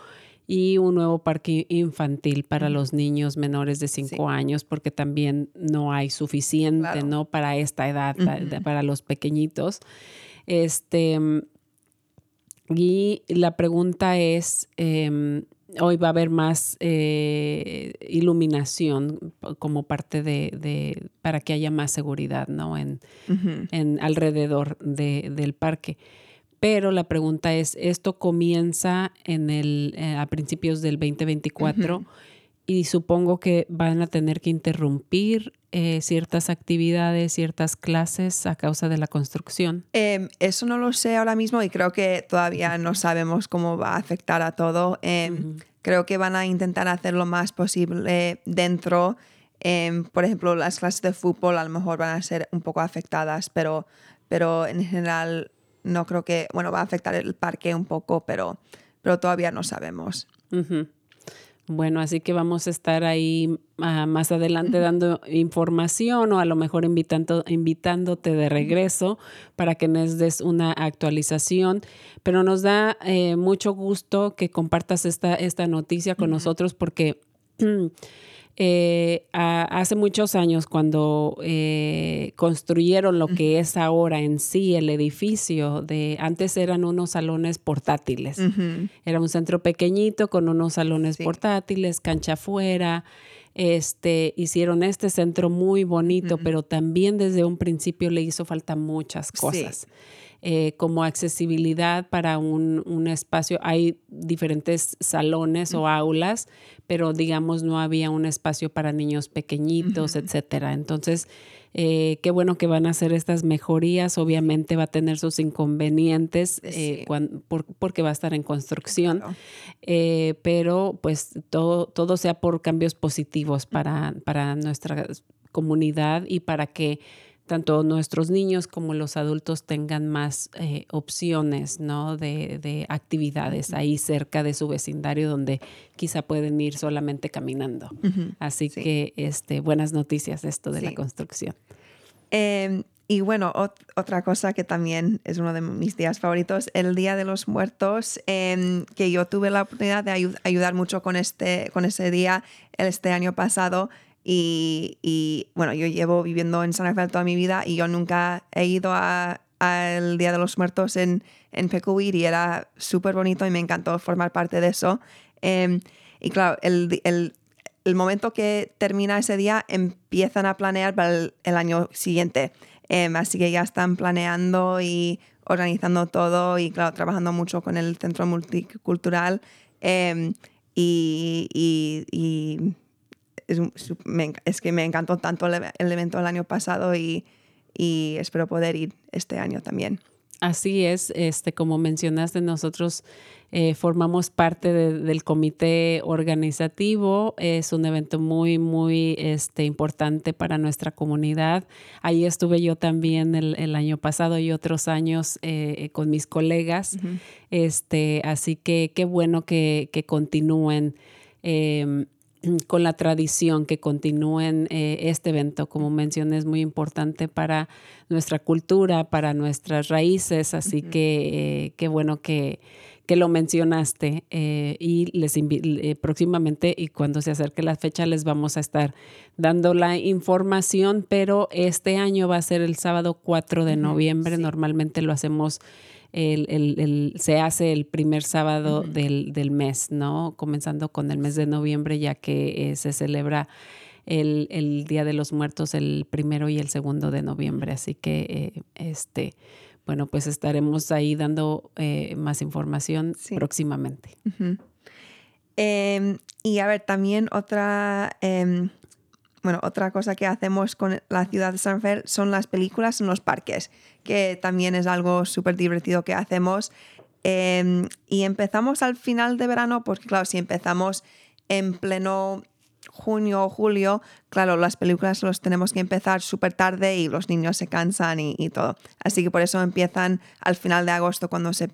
y un nuevo parque infantil para los niños menores de 5 años, porque también no hay suficiente, ¿no? Para esta edad, para los pequeñitos. Este, y la pregunta es, em, hoy va a haber más eh, iluminación como parte de, para que haya más seguridad, ¿no? En, en alrededor del parque. Pero la pregunta es, esto comienza en el, eh, a principios del 2024 y supongo que van a tener que interrumpir eh, ciertas actividades, ciertas clases a causa de la construcción. Em, eso no lo sé ahora mismo y creo que todavía no sabemos cómo va a afectar a todo. Em, creo que van a intentar hacer lo más posible dentro. Em, por ejemplo, las clases de fútbol a lo mejor van a ser un poco afectadas, pero, pero en general no creo que, bueno, va a afectar el parque un poco, pero, pero todavía no sabemos. Bueno, así que vamos a estar ahí ah, más adelante dando información o a lo mejor invitando, invitándote de regreso para que nos des una actualización. Pero nos da eh, mucho gusto que compartas esta, esta noticia con nosotros porque Eh, hace muchos años cuando eh, construyeron lo que es ahora en sí el edificio, de antes eran unos salones portátiles. Era un centro pequeñito con unos salones portátiles, cancha afuera. Este, hicieron este centro muy bonito, pero también desde un principio le hizo falta muchas cosas. Eh, como accesibilidad para un, un, espacio. Hay diferentes salones o aulas, pero digamos no había un espacio para niños pequeñitos, etcétera. Entonces, eh, qué bueno que van a hacer estas mejorías. Obviamente va a tener sus inconvenientes eh, porque va a estar en construcción, eh, pero pues todo, todo sea por cambios positivos para, para nuestra comunidad y para que tanto nuestros niños como los adultos tengan más eh, opciones ¿no? de, actividades ahí cerca de su vecindario donde quizá pueden ir solamente caminando. Así que este, buenas noticias esto de la construcción. Em, y bueno, otra cosa que también es uno de mis días favoritos, el Día de los Muertos, em, que yo tuve la oportunidad de ayudar mucho con, este, con ese día este año pasado. Y, bueno, yo llevo viviendo en San Rafael toda mi vida y yo nunca he ido al Día de los Muertos en, en y era súper bonito y me encantó formar parte de eso. Em, y claro, el, el, el, momento que termina ese día empiezan a planear para el, año siguiente. Em, así que ya están planeando y organizando todo y claro, trabajando mucho con el Centro Multicultural. Em, y, y es, que me encantó tanto el, evento el año pasado y, espero poder ir este año también. Así es, este, como mencionaste, nosotros eh, formamos parte del comité organizativo. Es un evento muy, muy este, importante para nuestra comunidad. Ahí estuve yo también el, año pasado y otros años eh, con mis colegas. este, así que qué bueno que, que continúen. Em, con la tradición, que continúen eh, este evento. Como mencioné, es muy importante para nuestra cultura, para nuestras raíces, así que eh, qué bueno que, que lo mencionaste eh, y les próximamente y cuando se acerque la fecha les vamos a estar dando la información, pero este año va a ser el sábado 4 de noviembre, normalmente lo hacemos el, se hace el primer sábado del, mes, ¿no? Comenzando con el mes de noviembre, ya que eh, se celebra el, Día de los Muertos el primero y el segundo de noviembre. Así que, eh, este, bueno, pues estaremos ahí dando eh, más información próximamente. Em, y a ver, también otra em, bueno, otra cosa que hacemos con la ciudad de San Rafael son las películas en los parques, que también es algo súper divertido que hacemos. Em, y empezamos al final de verano, porque claro, si empezamos en pleno junio o julio, claro, las películas los tenemos que empezar súper tarde y los niños se cansan y, todo. Así que por eso empiezan al final de agosto, cuando se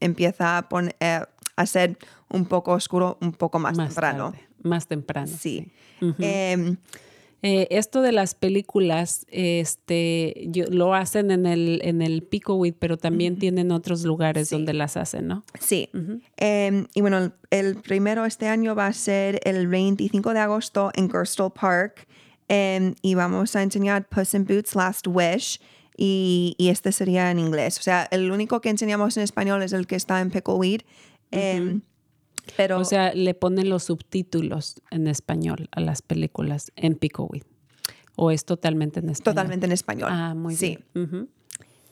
empieza a, poner, eh, a ser un poco oscuro, un poco más, temprano. Más temprano. Sí. Eh, esto de las películas, este, lo hacen en el, en el Picoweed, pero también tienen otros lugares donde las hacen, ¿no? Sí. Em, y bueno, el primero este año va a ser el 25 de agosto en Gerstle Park em, y vamos a enseñar Puss in Boots Last Wish. Y, y, este sería en inglés. O sea, el único que enseñamos en español es el que está en Pickleweed. O sea, le ponen los subtítulos en español a las películas en Picoweed. ¿O es totalmente en español? Totalmente en español. Ah, muy sí. bien.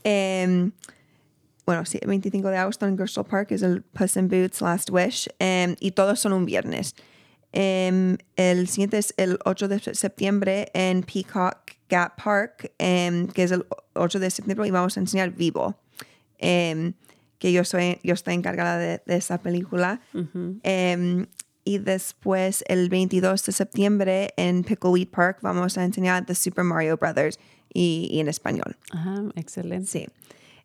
Em, bueno, sí, el 25 de agosto en Crystal Park es el Puss in Boots Last Wish em, y todos son un viernes. Em, el siguiente es el 8 de septiembre en Peacock Gap Park, que es el 8 de septiembre y vamos a enseñar vivo que yo, soy, yo estoy encargada de, esa película. Em, y después, el 22 de septiembre, en Pickleweed Park, vamos a enseñar The Super Mario Brothers y, en español. Ajá, excelente. Sí.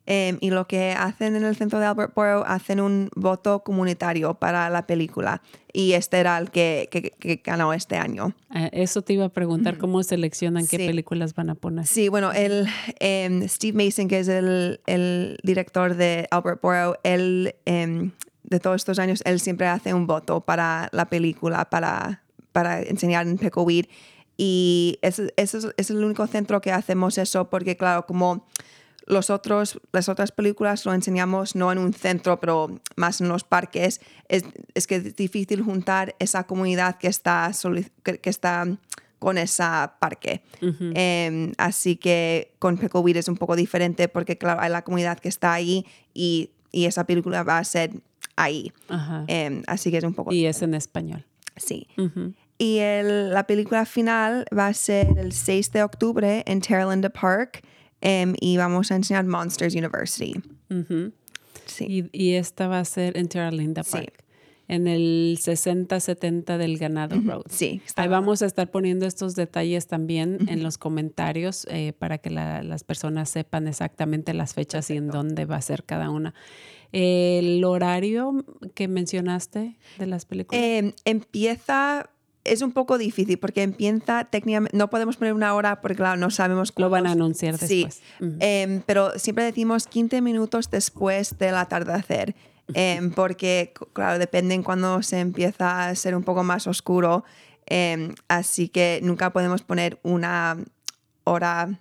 Em, y lo que hacen en el centro de Albert Borough, hacen un voto comunitario para la película. Y este era el que, que, ganó este año. Ah, eso te iba a preguntar, ¿cómo seleccionan qué películas van a poner? Sí, bueno, el, em, Steve Mason, que es el, el, director de Albert Borough, él, em, de todos estos años, él siempre hace un voto para la película, para, para enseñar en Pickleweed. Y ese, ese es el único centro que hacemos eso, porque claro, como los otros, las otras películas lo enseñamos no en un centro, pero más en los parques. Es, es que es difícil juntar esa comunidad que está, que, está con esa parque. Em, así que con Pickleweed es un poco diferente porque, claro, hay la comunidad que está ahí y, y esa película va a ser ahí. Ajá. Em, así que es un poco... Y es en español. Sí. Ujú. Y el- la película final va a ser el 6 de octubre en Terralinda Park em, y vamos a enseñar Monsters University. Ujú. Sí. Y, y esta va a ser en Terra Linda Sí. Park, en el 60-70 del Ganado Road. Sí, Ahí vamos a estar poniendo estos detalles también en los comentarios eh, para que la- las personas sepan exactamente las fechas y en dónde va a ser cada una. El horario que mencionaste de las películas. Em, empieza, es un poco difícil porque empieza técnicamente, no podemos poner una hora porque claro, no sabemos Lo van a cuándo- anunciar Sí, después. Ujú. Em, pero siempre decimos 15 minutos después del atardecer, em, porque claro, depende en cuando se empieza a ser un poco más oscuro, em, así que nunca podemos poner una hora.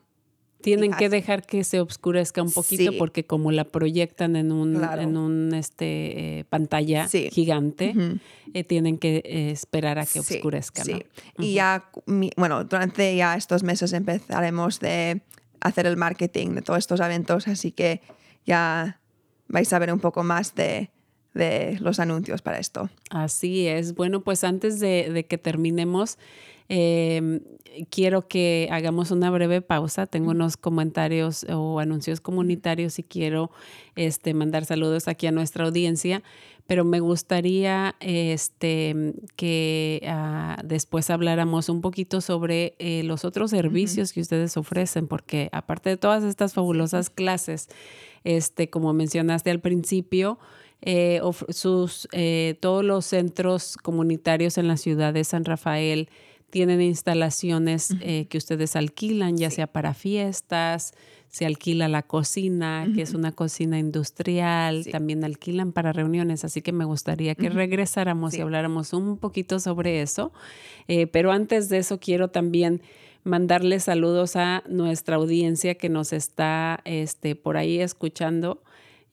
Tienen que dejar que se oscurezca un poquito Sí. porque como la proyectan en un, Claro. en un este, eh, pantalla Sí. gigante, Ujú. eh, tienen que eh, esperar a que Sí, oscurezca. sí. ¿no? Y ya, bueno, durante ya estos meses empezaremos de hacer el marketing de todos estos eventos, así que ya vais a ver un poco más de, de los anuncios para esto. Así es. Bueno, pues antes de, de que terminemos, eh, quiero que hagamos una breve pausa. Tengo unos comentarios o anuncios comunitarios y quiero este, mandar saludos aquí a nuestra audiencia, pero me gustaría este, que ah, después habláramos un poquito sobre eh, los otros servicios que ustedes ofrecen, porque aparte de todas estas fabulosas clases, este, como mencionaste al principio, eh, sus, eh, todos los centros comunitarios en la ciudad de San Rafael tienen instalaciones eh, que ustedes alquilan, ya sea para fiestas, se alquila la cocina, que es una cocina industrial, Sí. también alquilan para reuniones, así que me gustaría que regresáramos y habláramos un poquito sobre eso. Eh, pero antes de eso quiero también mandarle saludos a nuestra audiencia que nos está este, por ahí escuchando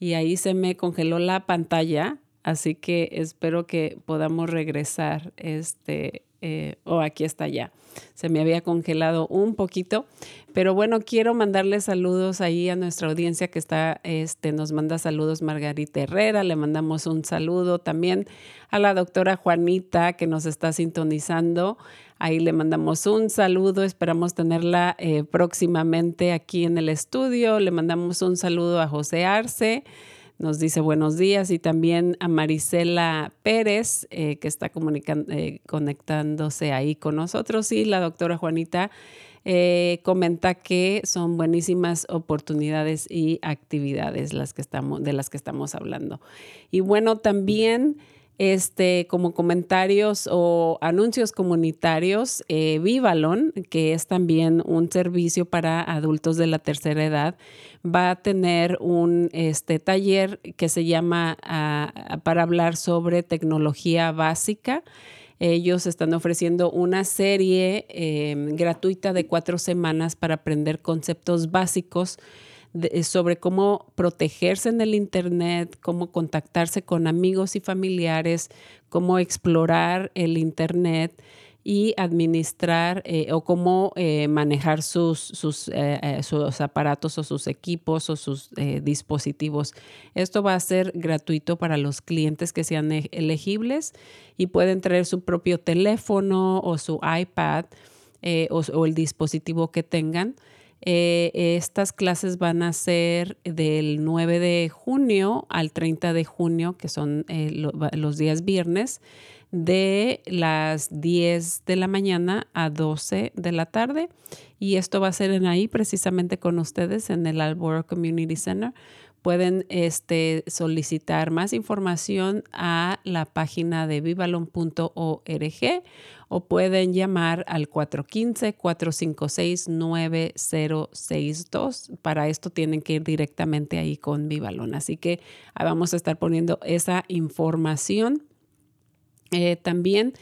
y ahí se me congeló la pantalla, así que espero que podamos regresar. Este, eh, oh, aquí está ya. Se me había congelado un poquito, pero bueno, quiero mandarle saludos ahí a nuestra audiencia que está, este, nos manda saludos Margarita Herrera, le mandamos un saludo también a la doctora Juanita que nos está sintonizando. Ahí le mandamos un saludo, esperamos tenerla eh, próximamente aquí en el estudio. Le mandamos un saludo a José Arce, nos dice buenos días y también a Marisela Pérez, eh, que está comunican- eh, conectándose ahí con nosotros. Y la doctora Juanita eh, comenta que son buenísimas oportunidades y actividades las que estamos, de las que estamos hablando. Y bueno, también este, como comentarios o anuncios comunitarios, eh, Vivalon, que es también un servicio para adultos de la tercera edad, va a tener un este, taller que se llama ah, para hablar sobre tecnología básica. Ellos están ofreciendo una serie eh, gratuita de cuatro semanas para aprender conceptos básicos de- sobre cómo protegerse en el Internet, cómo contactarse con amigos y familiares, cómo explorar el Internet y administrar eh, o cómo eh, manejar sus, sus, eh, eh, sus aparatos o sus equipos o sus eh, dispositivos. Esto va a ser gratuito para los clientes que sean e- elegibles y pueden traer su propio teléfono o su iPad eh, o el dispositivo que tengan. Eh, estas clases van a ser del 9 de junio al 30 de junio, que son eh, los días viernes, de las 10 de la mañana a 12 de la tarde. Y esto va a ser en ahí precisamente con ustedes en el Alboro Community Center. Pueden este, solicitar más información a la página de vivalon.org o pueden llamar al 415-456-9062. Para esto tienen que ir directamente ahí con Vivalon. Así que ah, vamos a estar poniendo esa información. Eh, también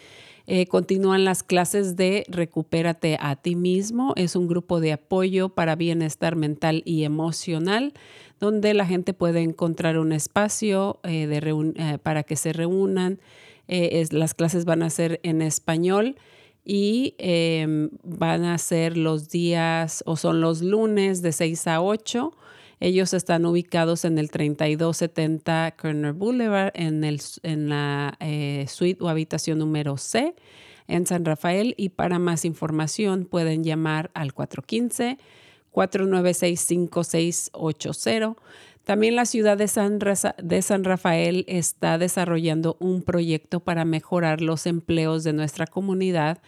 eh, continúan las clases de Recupérate a ti mismo. Es un grupo de apoyo para bienestar mental y emocional, donde la gente puede encontrar un espacio eh, eh, para que se reúnan. Las clases van a ser en español y em, van a ser los días o son los lunes de 6 a 8. Ellos están ubicados en el 3270 Kerner Boulevard en, el, en la eh, suite o habitación número C en San Rafael y para más información pueden llamar al 415 496 5680. También la ciudad de San, de San, Rafael está desarrollando un proyecto para mejorar los empleos de nuestra comunidad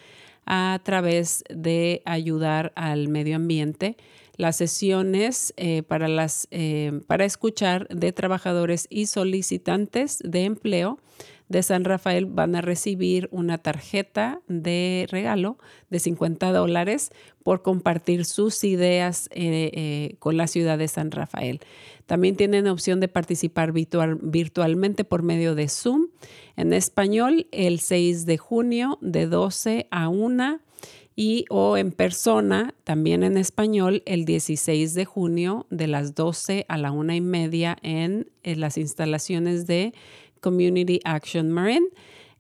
a través de ayudar al medio ambiente. Las sesiones eh, para, las, eh, para escuchar de trabajadores y solicitantes de empleo de San Rafael van a recibir una tarjeta de regalo de 50 dólares por compartir sus ideas eh, con la ciudad de San Rafael. También tienen opción de participar virtualmente por medio de Zoom en español el 6 de junio de 12 a 1 y o en persona, también en español, el 16 de junio de las 12 a la una y media en las instalaciones de Community Action Marin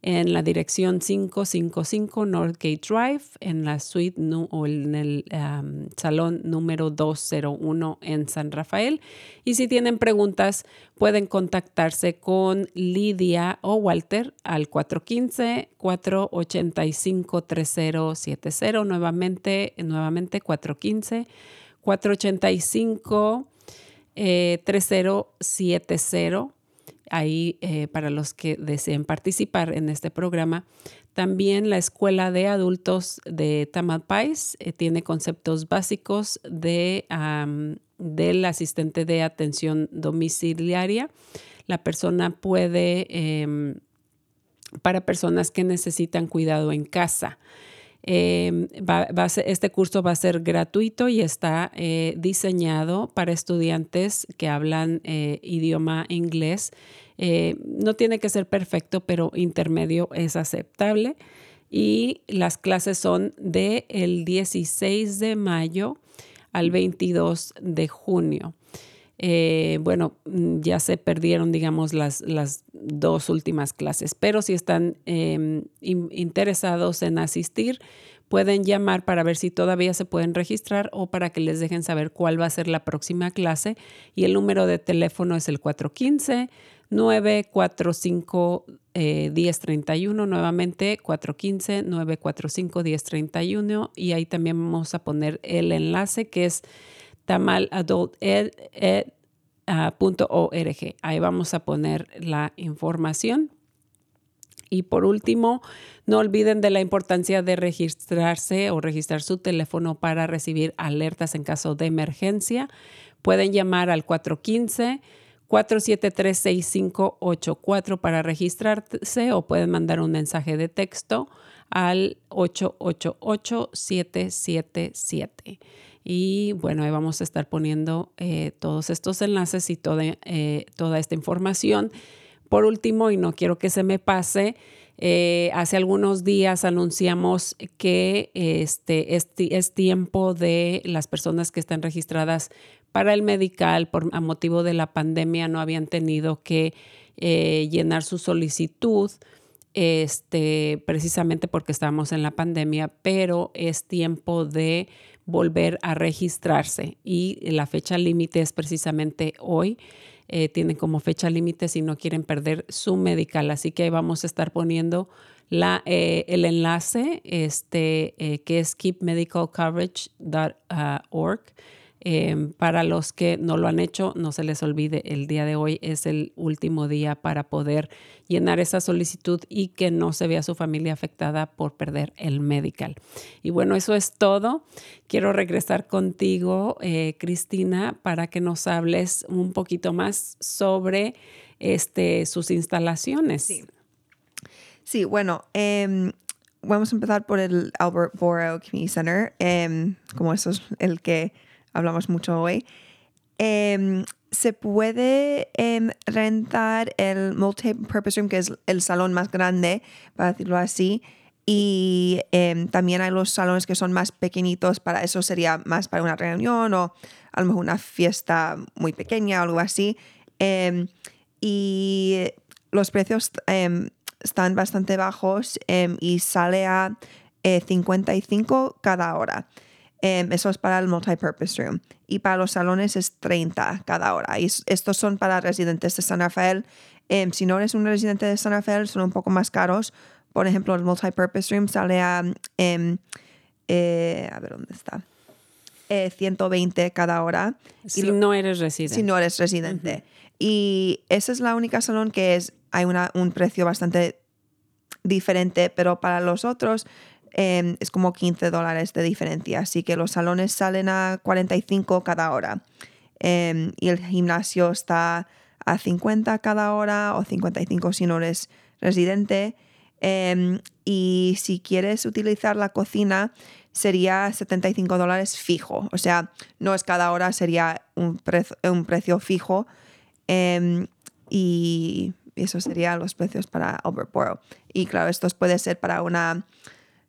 en la dirección 555 Northgate Drive, en la suite o en el salón número 201 en San Rafael. Y si tienen preguntas, pueden contactarse con Lidia o Walter al 415-485-3070. Nuevamente, nuevamente 415-485-3070 ahí eh, para los que deseen participar en este programa. También la Escuela de Adultos de Tamalpais eh, tiene conceptos básicos de, del asistente de atención domiciliaria. La persona puede, em, para personas que necesitan cuidado en casa. Em, este curso va a ser gratuito y está eh, diseñado para estudiantes que hablan eh, idioma inglés. Eh, no tiene que ser perfecto, pero intermedio es aceptable. Y las clases son del el 16 de mayo al 22 de junio. Eh, bueno, mm, ya se perdieron, digamos, las, las dos últimas clases, pero si están em, interesados en asistir, pueden llamar para ver si todavía se pueden registrar o para que les dejen saber cuál va a ser la próxima clase. Y el número de teléfono es el 415. 945 1031, nuevamente 415 945 1031 y ahí también vamos a poner el enlace que es tamaladult.org. Ahí vamos a poner la información. Y por último, no olviden de la importancia de registrarse o registrar su teléfono para recibir alertas en caso de emergencia. Pueden llamar al 415 473-6584 para registrarse o pueden mandar un mensaje de texto al 888-777. Y bueno, ahí vamos a estar poniendo eh, todos estos enlaces y toda, eh, toda esta información. Por último, y no quiero que se me pase, eh, hace algunos días anunciamos que este, es tiempo de las personas que están registradas para el medical por a motivo de la pandemia no habían tenido que llenar su solicitud este, precisamente porque estamos en la pandemia, pero es tiempo de volver a registrarse y la fecha límite es precisamente hoy. Eh, tienen como fecha límite si no quieren perder su medical. Así que vamos a estar poniendo la, eh, el enlace este, eh, que es keepmedicalcoverage.org. Em, para los que no lo han hecho, no se les olvide, el día de hoy es el último día para poder llenar esa solicitud y que no se vea su familia afectada por perder el medical. Y bueno, eso es todo. Quiero regresar contigo, eh, Cristina, para que nos hables un poquito más sobre este, sus instalaciones. Sí, bueno, em, vamos a empezar por el Albert Borough Community Center, em, como eso es el que hablamos mucho hoy, em, se puede em, rentar el multi-purpose room, que es el salón más grande, para decirlo así. Y em, también hay los salones que son más pequeñitos, para eso sería más para una reunión o a lo mejor una fiesta muy pequeña o algo así. y los precios están bastante bajos y sale a eh, 55 cada hora. Em, eso es para el multipurpose room. Y para los salones es 30 cada hora. Y es- estos son para residentes de San Rafael. Em, si no eres un residente de San Rafael, son un poco más caros. Por ejemplo, el multipurpose room sale a, em, eh, a ver dónde está, Eh, 120 cada hora. Y Si lo- no eres residente. si no eres residente. Y esa es la única salón que es, hay una, un precio bastante diferente, pero para los otros em, es como 15 dólares de diferencia. Así que los salones salen a 45 cada hora. Em, y el gimnasio está a 50 cada hora o 55 si no eres residente. Em, y si quieres utilizar la cocina, sería 75 dólares fijo. O sea, no es cada hora, sería un, precio fijo. Y eso serían los precios para Albert Borough. Y claro, estos puede ser para una,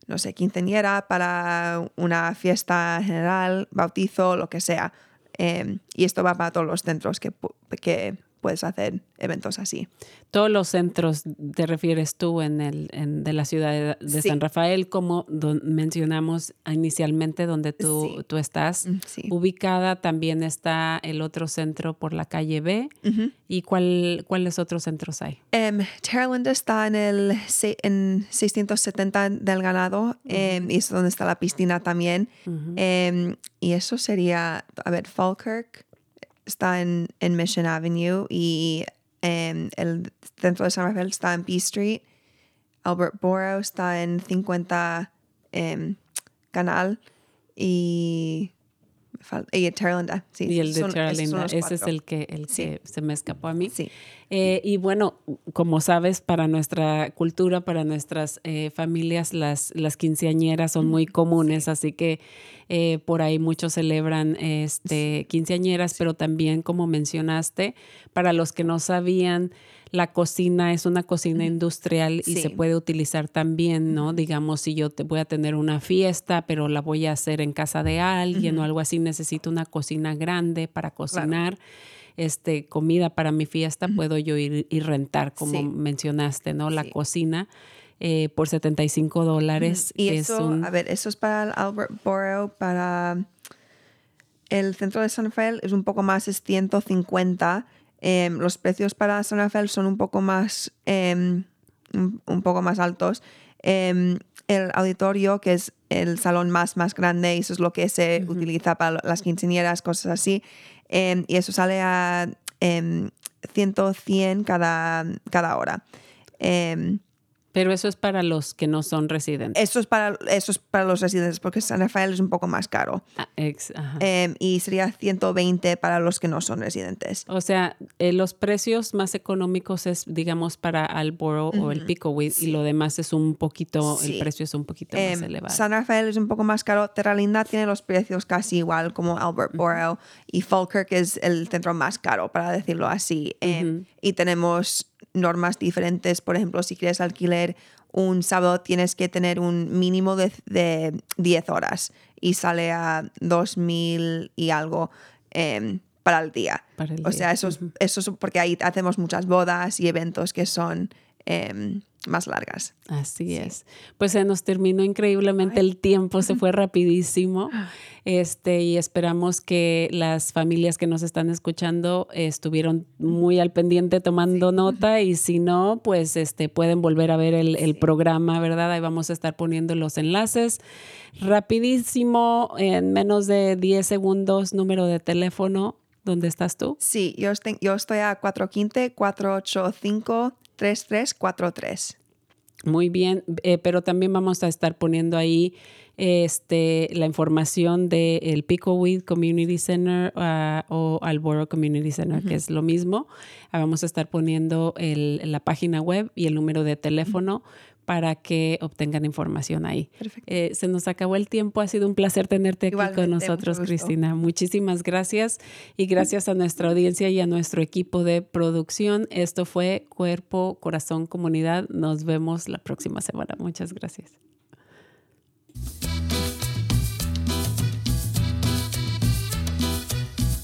no sé, quinceañera, para una fiesta general, bautizo, lo que sea. Em, y esto va para todos los centros que, que puedes hacer eventos así. Todos los centros te refieres tú en el en, de la ciudad de, de Sí. San Rafael, como don- mencionamos inicialmente donde tú, Sí. tú estás Mm, sí. ubicada. También está el otro centro por la calle B. ¿Y cuál, cuáles otros centros hay? Em, Terra Linda está en el se- en 670 del ganado em, y es donde está la piscina también. Em, y eso sería, a ver, Falkirk está en, Mission Avenue y em, el centro de San Rafael está en B Street. Albert Borough está en 50 em, Canal y, me fal- y Terra Linda. Sí, Y el de son- Terra esos son Linda, los ese es el que, el Sí. que se me escapó a mí. Sí. Eh, y bueno, como sabes, para nuestra cultura, para nuestras eh, familias, las, las quinceañeras son muy comunes, así que eh, por ahí muchos celebran este, quinceañeras, pero también, como mencionaste, para los que no sabían, la cocina es una cocina industrial y Sí. se puede utilizar también, ¿no? Digamos, si yo te voy a tener una fiesta, pero la voy a hacer en casa de alguien o algo así, necesito una cocina grande para cocinar este, comida para mi fiesta, puedo yo ir y rentar, como Sí. mencionaste, ¿no? La Sí. cocina eh, por 75 dólares. Y es eso, un- a ver, eso es para el Albert Borough, para el centro de San Rafael es un poco más, es 150. Em, los precios para San Rafael son un poco más, em, un, poco más altos. Em, el auditorio, que es el salón más, más grande, y eso es lo que se utiliza para las quinceañeras, cosas así. Y eso sale a em, 100, 100 cada, cada hora. Em, pero eso es para los que no son residentes. eso es para, eso es para los residentes, porque San Rafael es un poco más caro. Ah, ex-. Em, y sería 120 para los que no son residentes. O sea, eh, los precios más económicos es, digamos, para Alboro o el Picoweed y lo demás es un poquito, Sí. el precio es un poquito Em, más elevado. San Rafael es un poco más caro. Terra Linda tiene los precios casi igual como Albert Borough. Y Falkirk es el centro más caro, para decirlo así. Em, Y tenemos normas diferentes. Por ejemplo, si quieres alquiler un sábado, tienes que tener un mínimo de, de 10 horas. Y sale a 2.000 y algo em, para el día. Para el o día. sea, eso es, eso es porque ahí hacemos muchas bodas y eventos que son em, más largas. Así es. Pues se nos terminó increíblemente el tiempo, se fue rapidísimo. Este, y esperamos que las familias que nos están escuchando estuvieron muy al pendiente tomando nota y si no, pues este, pueden volver a ver el, el programa, ¿verdad? Ahí vamos a estar poniendo los enlaces. Rapidísimo, en menos de 10 segundos, número de teléfono. ¿Dónde estás tú? Sí, yo, estoy- yo estoy a 415-485-3343. Muy bien, eh, pero también vamos a estar poniendo ahí este, la información del Picoweed Community Center ah, o Alboro Community Center, que es lo mismo. Ah, vamos a estar poniendo el- la página web y el número de teléfono para que obtengan información ahí. Eh, se nos acabó el tiempo, ha sido un placer tenerte aquí Igualmente, con nosotros. Cristina. Muchísimas gracias y gracias a nuestra audiencia y a nuestro equipo de producción. Esto fue Cuerpo, Corazón, Comunidad. Nos vemos la próxima semana. Muchas gracias.